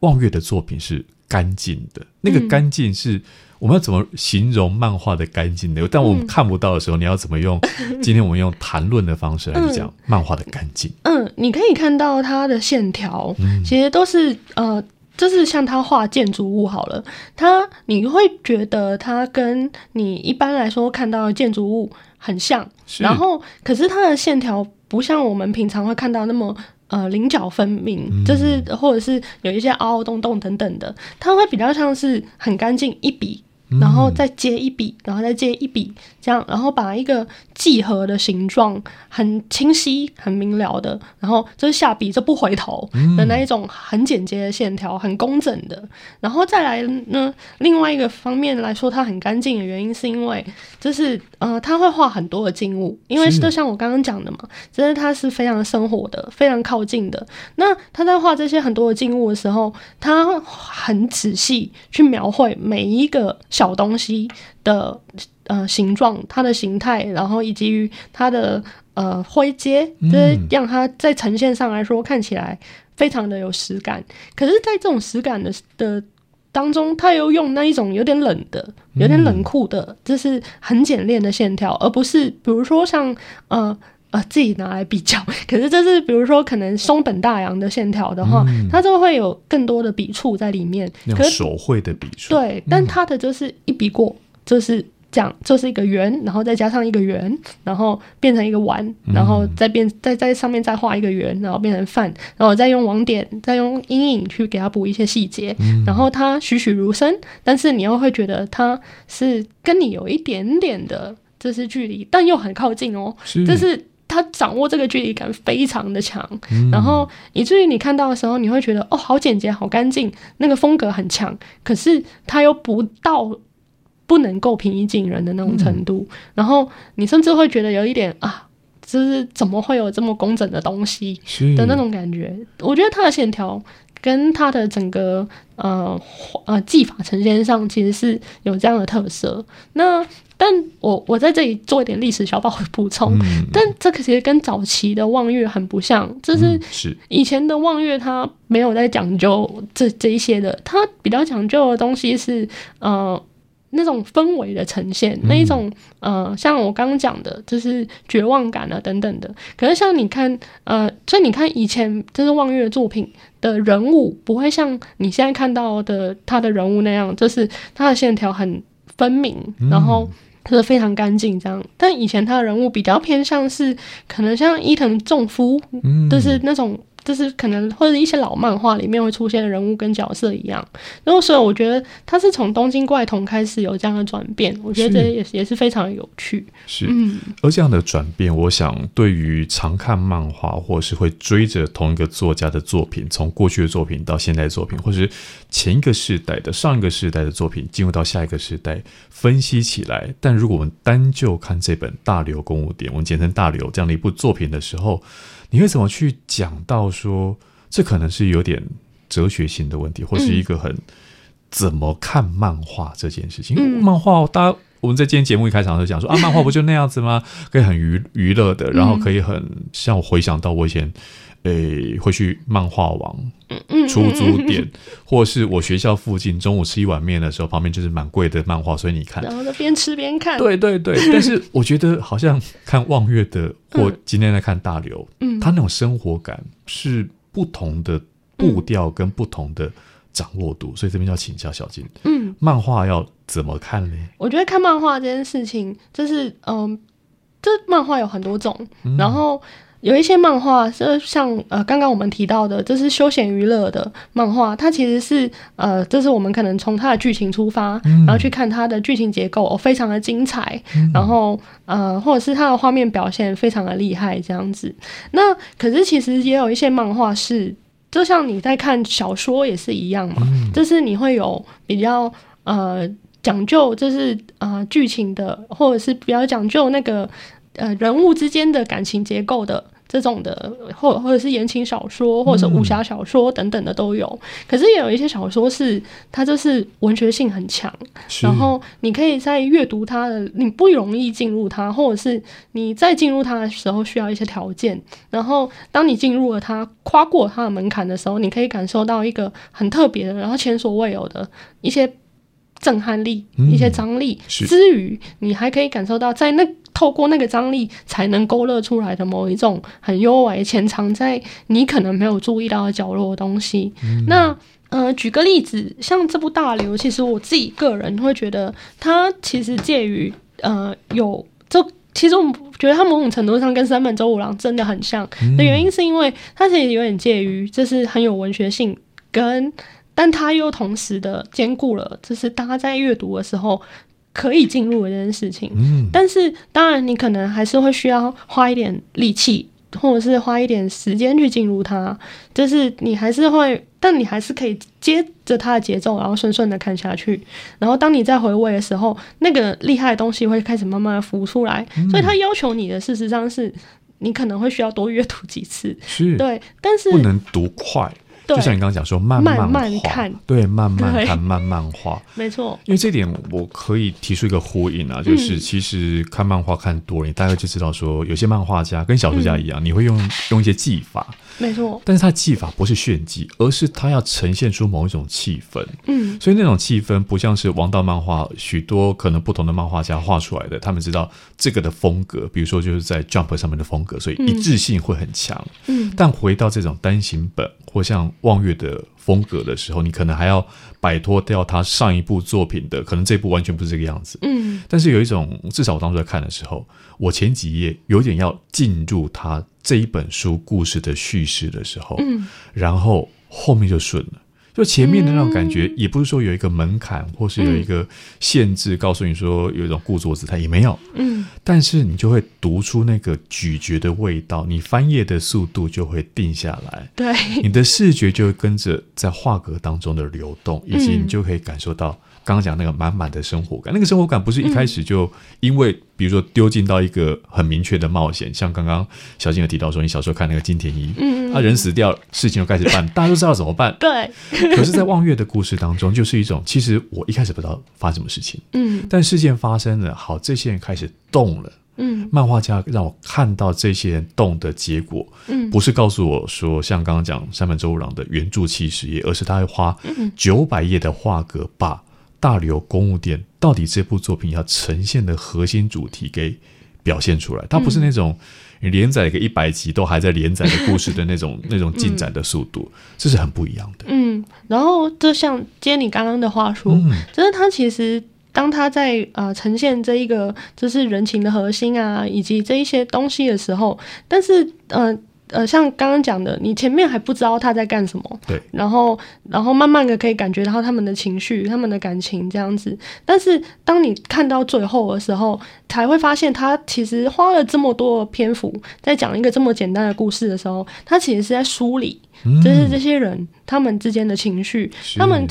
望月的作品是干净的，那个干净是我们要怎么形容漫画的干净呢？但我们看不到的时候，你要怎么用？今天我们用谈论的方式来讲漫画的干净。嗯，你可以看到它的线条，其实都是呃，就是像他画建筑物好了，他你会觉得它跟你一般来说看到的建筑物很像，然后可是它的线条不像我们平常会看到那么。呃，棱角分明，就是或者是有一些凹凹洞洞等等的，它会比较像是很干净一笔。然后再接一笔，然后再接一笔，这样，然后把一个几何的形状很清晰、很明了的，然后就是下笔就不回头的那一种很简洁的线条，很工整的。然后再来呢，另外一个方面来说，它很干净的原因是因为，就是呃，他会画很多的静物，因为就像我刚刚讲的嘛，就是它是非常生活的、非常靠近的。那他在画这些很多的静物的时候，他会很仔细去描绘每一个。小东西的呃形状，它的形态，然后以及于它的呃灰阶，就是让它在呈现上来说看起来非常的有实感。可是，在这种实感的的当中，他又用那一种有点冷的、有点冷酷的，就是很简练的线条，而不是比如说像呃。呃，自己拿来比较，可是这是比如说可能松本大洋的线条的话，嗯、它就会有更多的笔触在里面，可是手绘的笔触。对，但它的就是一笔过，就是这样，就是一个圆，然后再加上一个圆，然后变成一个碗，然后再变再在上面再画一个圆，然后变成饭，然后再用网点，再用阴影去给它补一些细节，嗯、然后它栩栩如生，但是你又会觉得它是跟你有一点点的就是距离，但又很靠近哦，是。就是。他掌握这个距离感非常的强，嗯、然后以至于你看到的时候，你会觉得哦，好简洁，好干净，那个风格很强。可是他又不到不能够平易近人的那种程度，嗯、然后你甚至会觉得有一点啊，就是怎么会有这么工整的东西的那种感觉？我觉得它的线条跟它的整个呃呃技法呈现上，其实是有这样的特色。那但我我在这里做一点历史小宝的补充，嗯、但这个其实跟早期的望月很不像，就是。以前的望月它没有在讲究这这一些的，它比较讲究的东西是呃那种氛围的呈现，嗯、那一种呃像我刚刚讲的，就是绝望感啊等等的。可是像你看呃，所以你看以前就是望月的作品的人物，不会像你现在看到的他的人物那样，就是他的线条很分明，然后。是非常干净这样，但以前他的人物比较偏向是可能像伊藤重夫，嗯、就是那种就是可能或者一些老漫画里面会出现的人物跟角色一样。然后所以我觉得他是从东京怪童开始有这样的转变，我觉得这也是也是非常有趣。是，嗯，而这样的转变，我想对于常看漫画或是会追着同一个作家的作品，从过去的作品到现代作品，或是前一个世代的上一个世代的作品进入到下一个世代，分析起来。但如果我们单就看这本《大流公务典》，我们简称《大流》这样的一部作品的时候，你会怎么去讲到说，这可能是有点哲学性的问题，或是一个很怎么看漫画这件事情？漫画，大家我们在今天节目一开场就讲说啊，漫画不就那样子吗？可以很娱娱乐的，然后可以很像我回想到我以前。诶、欸，会去漫画王出租店，或是我学校附近中午吃一碗面的时候，旁边就是蛮贵的漫画，所以你看，然后就边吃边看。对对对，但是我觉得好像看望月的，或今天在看大流，嗯，他那种生活感是不同的步调跟不同的掌握度，所以这边要请教小金，嗯，漫画要怎么看呢？我觉得看漫画这件事情，就是嗯，这漫画有很多种，然后。有一些漫画是像呃刚刚我们提到的，这是休闲娱乐的漫画，它其实是呃，这是我们可能从它的剧情出发，嗯、然后去看它的剧情结构，哦，非常的精彩，嗯、然后呃，或者是它的画面表现非常的厉害这样子。那可是其实也有一些漫画是，就像你在看小说也是一样嘛，嗯、就是你会有比较呃讲究，就是啊剧情的，或者是比较讲究那个。呃，人物之间的感情结构的这种的，或或者是言情小说，或者是武侠小说等等的都有。嗯、可是也有一些小说是它就是文学性很强，然后你可以在阅读它的，你不容易进入它，或者是你在进入它的时候需要一些条件。然后当你进入了它，跨过它的门槛的时候，你可以感受到一个很特别的，然后前所未有的一些震撼力、嗯、一些张力。之余，你还可以感受到在那。透过那个张力，才能勾勒出来的某一种很幽微、潜藏在你可能没有注意到的角落的东西。嗯、那呃，举个例子，像这部大流，其实我自己个人会觉得，它其实介于呃有，就其实我们觉得它某种程度上跟三本周五郎真的很像。的、嗯、原因是因为它其实有点介于，就是很有文学性，跟但它又同时的兼顾了，就是大家在阅读的时候。可以进入的这件事情，嗯，但是当然你可能还是会需要花一点力气，或者是花一点时间去进入它。就是你还是会，但你还是可以接着它的节奏，然后顺顺的看下去。然后当你在回味的时候，那个厉害的东西会开始慢慢的浮出来。嗯，所以它要求你的，事实上是你可能会需要多阅读几次，是对，但是不能读快。就像你刚刚讲说，慢慢，看，对，慢慢看，对。慢慢画，没错。因为这点，我可以提出一个呼应啊，就是其实看漫画看多了，你大概就知道说，有些漫画家跟小说家一样，嗯、你会用用一些技法。没错，但是他技法不是炫技，而是他要呈现出某一种气氛。嗯，所以那种气氛不像是王道漫画，许多可能不同的漫画家画出来的，他们知道这个的风格，比如说就是在 Jump 上面的风格，所以一致性会很强。嗯，但回到这种单行本或像望月的风格的时候，你可能还要摆脱掉他上一部作品的，可能这部完全不是这个样子。嗯，但是有一种，至少我当初在看的时候，我前几页有点要进入他。这一本书故事的叙事的时候，嗯，然后后面就顺了。就前面的那种感觉，也不是说有一个门槛，或是有一个限制，告诉你说有一种故作姿态，也没有，嗯。但是你就会读出那个咀嚼的味道，你翻页的速度就会定下来，对，你的视觉就会跟着在画格当中的流动，以及你就可以感受到。刚刚讲那个满满的生活感，那个生活感不是一开始就因为，比如说丢进到一个很明确的冒险，像刚刚小金有提到说，你小时候看那个金田一，嗯，他人死掉，事情就开始办，大家都知道怎么办，对。可是，在望月的故事当中，就是一种，其实我一开始不知道发生什么事情，嗯，但事件发生了，好，这些人开始动了，嗯，漫画家让我看到这些人动的结果，嗯，不是告诉我说，像刚刚讲山本周五郎的原著七十页，而是他会花九百页的画格把。大流公务店到底这部作品要呈现的核心主题给表现出来，它不是那种连载个一百集都还在连载的故事的那种 那种进展的速度，这是很不一样的。嗯，然后就像接你刚刚的话说，嗯、就是它其实当他在呃呈现这一个就是人情的核心啊，以及这一些东西的时候，但是呃。呃，像刚刚讲的，你前面还不知道他在干什么，对，然后然后慢慢的可以感觉到他们的情绪、他们的感情这样子。但是当你看到最后的时候，才会发现他其实花了这么多的篇幅在讲一个这么简单的故事的时候，他其实是在梳理，就是这些人、嗯、他们之间的情绪，他们。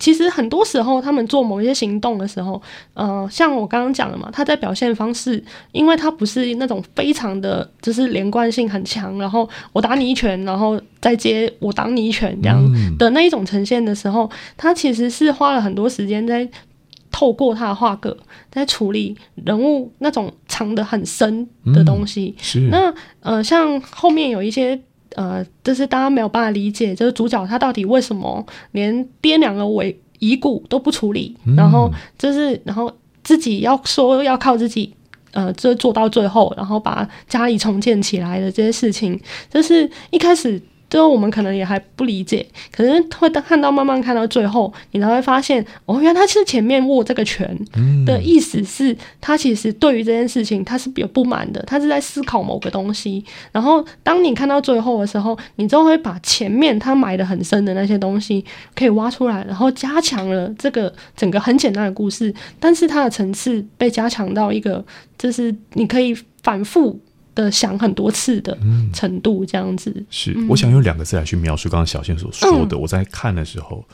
其实很多时候，他们做某一些行动的时候，呃，像我刚刚讲的嘛，他在表现方式，因为他不是那种非常的，就是连贯性很强，然后我打你一拳，然后再接我挡你一拳这样的那一种呈现的时候，他其实是花了很多时间在透过他的画格，在处理人物那种藏得很深的东西。嗯、是。那呃，像后面有一些。呃，就是大家没有办法理解，就是主角他到底为什么连爹娘的遗遗骨都不处理，嗯、然后就是然后自己要说要靠自己，呃，这做到最后，然后把家里重建起来的这些事情，就是一开始。最后我们可能也还不理解，可是会看到慢慢看到最后，你才会发现，哦，原来他是前面握这个拳的意思是，他其实对于这件事情他是有不满的，他是在思考某个东西。然后当你看到最后的时候，你就会把前面他埋的很深的那些东西可以挖出来，然后加强了这个整个很简单的故事，但是它的层次被加强到一个，就是你可以反复。的想很多次的程度，这样子、嗯、是。我想用两个字来去描述刚刚小倩所说的。嗯、我在看的时候，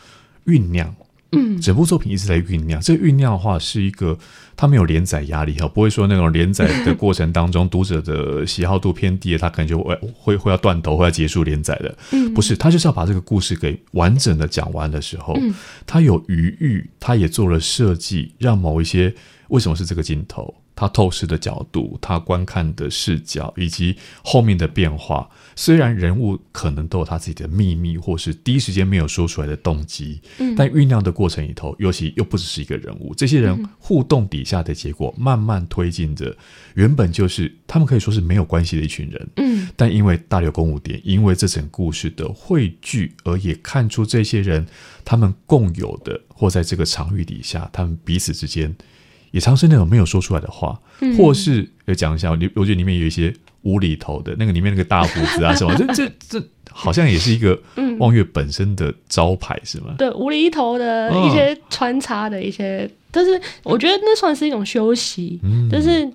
酝酿，嗯，整部作品一直在酝酿。这个酝酿的话，是一个它没有连载压力哈，不会说那种连载的过程当中，读者的喜好度偏低，他可能就会会会要断头，会要结束连载的。嗯，不是，他就是要把这个故事给完整的讲完的时候，他有余裕，他也做了设计，让某一些为什么是这个镜头。他透视的角度，他观看的视角，以及后面的变化，虽然人物可能都有他自己的秘密，或是第一时间没有说出来的动机，嗯，但酝酿的过程里头，尤其又不只是一个人物，这些人互动底下的结果，慢慢推进着原本就是他们可以说是没有关系的一群人，嗯，但因为大流公务点，因为这整故事的汇聚，而也看出这些人他们共有的，或在这个场域底下，他们彼此之间。也常是那种没有说出来的话，嗯、或是要讲一下，我我觉得里面有一些无厘头的，那个里面那个大胡子啊 什么，这这这好像也是一个望月本身的招牌，是吗？对，无厘头的一些穿插的一些，但、哦、是我觉得那算是一种休息。嗯，就是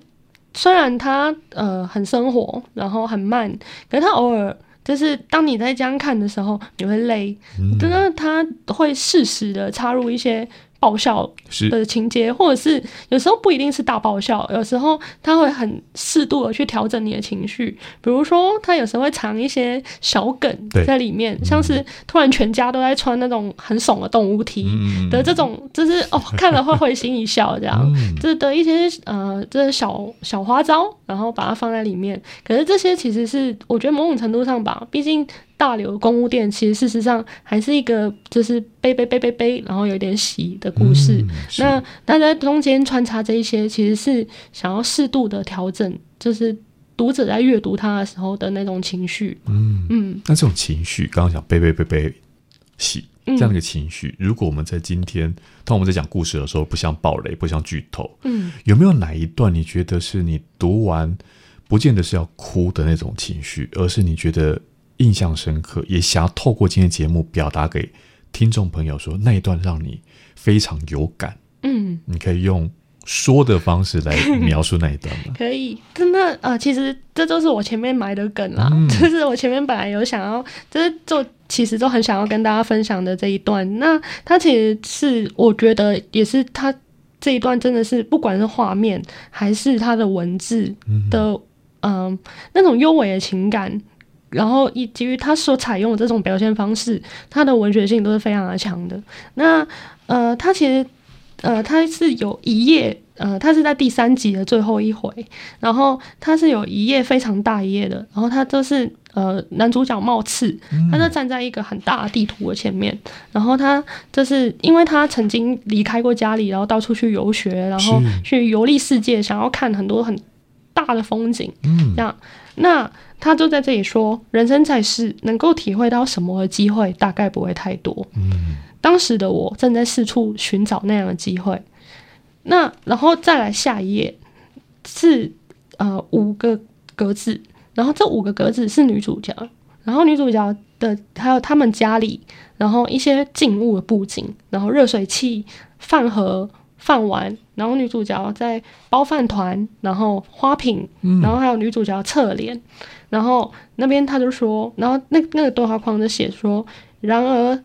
虽然它呃很生活，然后很慢，可是它偶尔就是当你在这样看的时候，你会累，但是他会适时的插入一些。爆笑的情节，或者是有时候不一定是大爆笑，有时候他会很适度的去调整你的情绪。比如说，他有时候会藏一些小梗在里面，像是突然全家都在穿那种很怂的动物 T 的这种，就是哦，看了会会心一笑这样，这的一些呃，这小小花招，然后把它放在里面。可是这些其实是我觉得某种程度上吧，毕竟。大流公务店其实事实上还是一个就是背背背背背，然后有点喜的故事。嗯、那那在中间穿插这一些，其实是想要适度的调整，就是读者在阅读它的时候的那种情绪。嗯嗯。那这种情绪，刚刚讲背背背背喜这样的一个情绪，嗯、如果我们在今天当我们在讲故事的时候，不像暴雷，不像剧透，嗯，有没有哪一段你觉得是你读完不见得是要哭的那种情绪，而是你觉得？印象深刻，也想要透过今天节目表达给听众朋友说，那一段让你非常有感。嗯，你可以用说的方式来描述那一段吗？可以，真的啊，其实这都是我前面埋的梗啦，嗯、就是我前面本来有想要，就是做，其实都很想要跟大家分享的这一段。那它其实是我觉得也是它这一段真的是不管是画面还是它的文字的，嗯、呃，那种优美的情感。然后以及于他所采用的这种表现方式，他的文学性都是非常的强的。那呃，他其实呃，他是有一页呃，他是在第三集的最后一回，然后他是有一页非常大一页的，然后他就是呃，男主角冒刺，他就站在一个很大的地图的前面，然后他就是因为他曾经离开过家里，然后到处去游学，然后去游历世界，想要看很多很大的风景，嗯，这样那。他就在这里说：“人生在世，能够体会到什么的机会，大概不会太多。嗯，当时的我正在四处寻找那样的机会。那然后再来下一页，是呃五个格子，然后这五个格子是女主角，然后女主角的还有他们家里，然后一些静物的布景，然后热水器、饭盒、饭碗，然后女主角在包饭团，然后花瓶，然后还有女主角侧脸，然后那边他就说，然后那那个对话框就写说，然而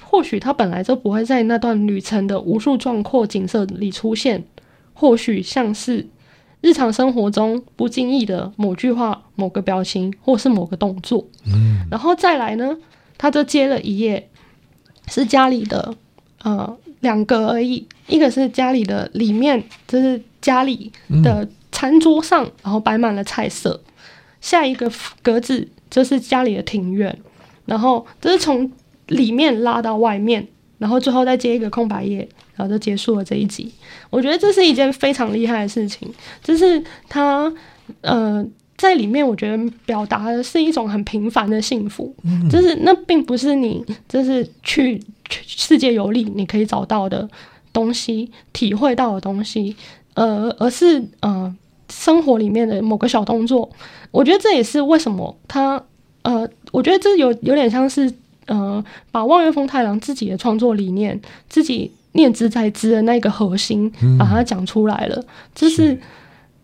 或许他本来就不会在那段旅程的无数壮阔景色里出现，或许像是。日常生活中不经意的某句话、某个表情，或是某个动作，嗯，然后再来呢，他就接了一页，是家里的，呃，两个而已，一个是家里的里面，就是家里的餐桌上，嗯、然后摆满了菜色，下一个格子就是家里的庭院，然后就是从里面拉到外面。然后最后再接一个空白页，然后就结束了这一集。我觉得这是一件非常厉害的事情，就是他呃在里面，我觉得表达的是一种很平凡的幸福，嗯、就是那并不是你就是，去世界游历你可以找到的东西，体会到的东西，呃，而是呃生活里面的某个小动作。我觉得这也是为什么他呃，我觉得这有有点像是。呃，把望月风太郎自己的创作理念、自己念之在兹的那个核心，把它讲出来了。就、嗯、是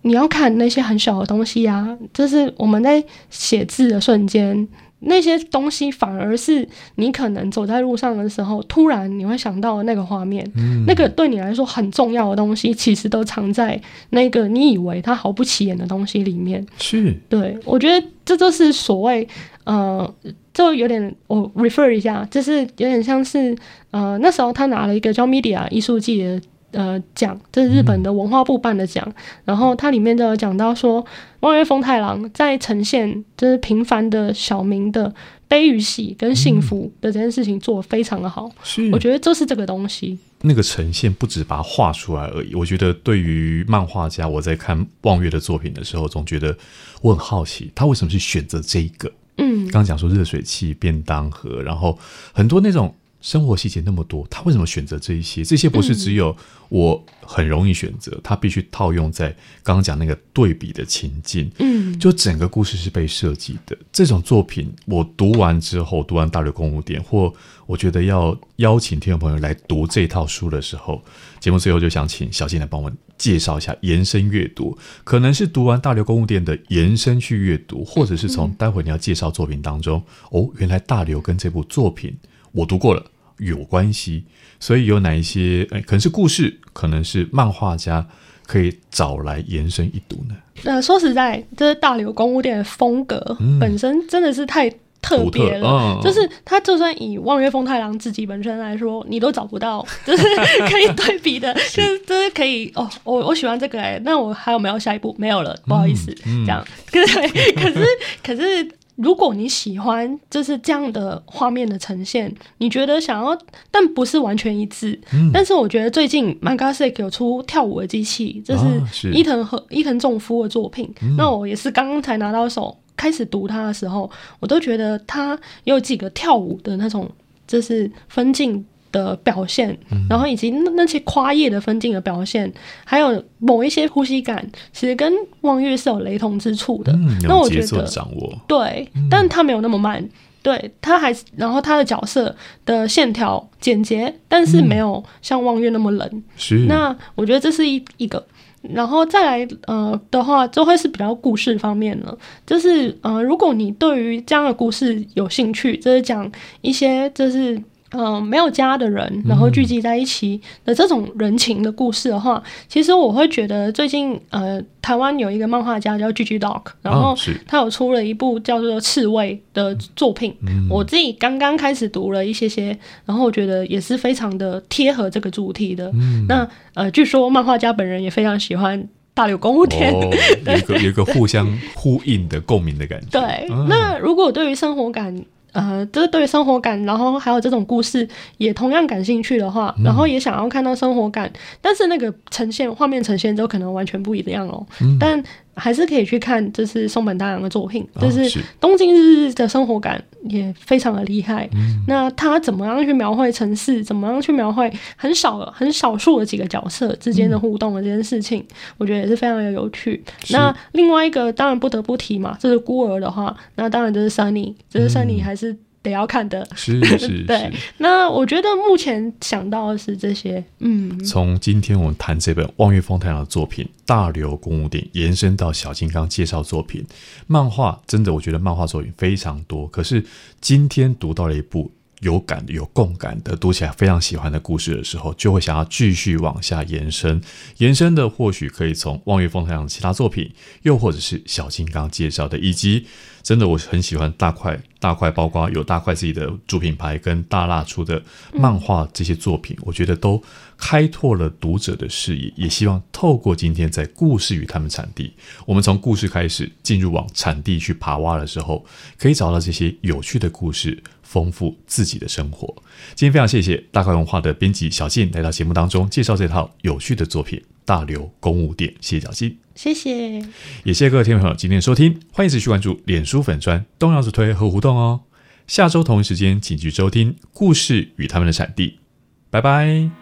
你要看那些很小的东西啊，就是我们在写字的瞬间。那些东西反而是你可能走在路上的时候，突然你会想到的那个画面，嗯，那个对你来说很重要的东西，其实都藏在那个你以为它毫不起眼的东西里面。是，对，我觉得这就是所谓，呃，就有点我 refer 一下，就是有点像是，呃，那时候他拿了一个叫 Media 艺术季的。呃，奖这是日本的文化部办的奖，嗯，然后它里面就有讲到说，望月风太郎在呈现就是平凡的小民的悲与喜跟幸福的这件事情做得非常的好，是，我觉得就是这个东西。那个呈现不止把它画出来而已，我觉得对于漫画家，我在看望月的作品的时候，总觉得我很好奇，他为什么去选择这一个？嗯，刚刚讲说热水器、便当盒，然后很多那种。生活细节那么多，他为什么选择这一些？这些不是只有我很容易选择，嗯、他必须套用在刚刚讲那个对比的情境。嗯，就整个故事是被设计的。这种作品，我读完之后，读完《大流公务点》，或我觉得要邀请听众朋友来读这套书的时候，节目最后就想请小金来帮我介绍一下延伸阅读，可能是读完《大流公务典》的延伸去阅读，或者是从待会你要介绍作品当中，哦，原来大流跟这部作品我读过了。有关系，所以有哪一些？哎，可能是故事，可能是漫画家可以找来延伸一读呢？呃，说实在，这是大流公务店的风格、嗯、本身真的是太特别了、嗯，就是他就算以望月风太郎自己本身来说，你都找不到，就是 可以对比的，就是就是可以哦，我我喜欢这个哎，那我还有没有下一步？没有了，不好意思，嗯、这样，可是，可是可是。如果你喜欢就是这样的画面的呈现，你觉得想要，但不是完全一致。嗯、但是我觉得最近 Mangasick 有出跳舞的机器，这是伊藤和、哦、伊藤重夫的作品。嗯、那我也是刚刚才拿到手，开始读它的时候，我都觉得它有几个跳舞的那种，就是分镜。的表现，然后以及那那些跨页的分镜的表现，嗯，还有某一些呼吸感，其实跟望月是有雷同之处的。嗯，那我觉得掌握对，但他没有那么慢，对，他还然后他的角色的线条简洁，但是没有像望月那么冷。是，嗯，那我觉得这是一一个，然后再来呃的话，就会是比较故事方面了，就是呃，如果你对于这样的故事有兴趣，就是讲一些就是。嗯、呃，没有家的人，然后聚集在一起的这种人情的故事的话，嗯、其实我会觉得最近呃，台湾有一个漫画家叫 GG Doc，然后他有出了一部叫做《刺猬》的作品，嗯、我自己刚刚开始读了一些些，然后我觉得也是非常的贴合这个主题的。嗯、那呃，据说漫画家本人也非常喜欢大柳公务天，哦、有一个有一个互相呼应的共鸣的感觉。对，啊、那如果对于生活感。呃，就是对生活感，然后还有这种故事也同样感兴趣的话，嗯、然后也想要看到生活感，但是那个呈现画面呈现就可能完全不一样哦。嗯、但还是可以去看，就是松本大洋的作品，哦、就是东京日日的生活感也非常的厉害。嗯、那他怎么样去描绘城市？怎么样去描绘很少很少数的几个角色之间的互动的这件事情？嗯、我觉得也是非常的有趣。那另外一个当然不得不提嘛，这是孤儿的话，那当然就是 Sunny，就是 Sunny 还是。得要看的，是是 是。对，那我觉得目前想到的是这些。嗯，从今天我们谈这本望月风太郎的作品《大流公务店》，延伸到小金刚介绍作品漫画，真的我觉得漫画作品非常多。可是今天读到了一部有感、有共感的、读起来非常喜欢的故事的时候，就会想要继续往下延伸。延伸的或许可以从望月丰太郎的其他作品，又或者是小金刚介绍的，以及。真的我很喜欢大块大块，包括有大块自己的主品牌跟大辣出的漫画这些作品，我觉得都开拓了读者的视野。也希望透过今天在故事与他们产地，我们从故事开始进入往产地去爬挖的时候，可以找到这些有趣的故事，丰富自己的生活。今天非常谢谢大块文化的编辑小静来到节目当中介绍这套有趣的作品《大刘公务店》，谢谢小静。谢谢，也谢谢各位听众朋友今天的收听，欢迎持续关注脸书粉专东阳之推和互动哦。下周同一时间，请继续收听故事与他们的产地，拜拜。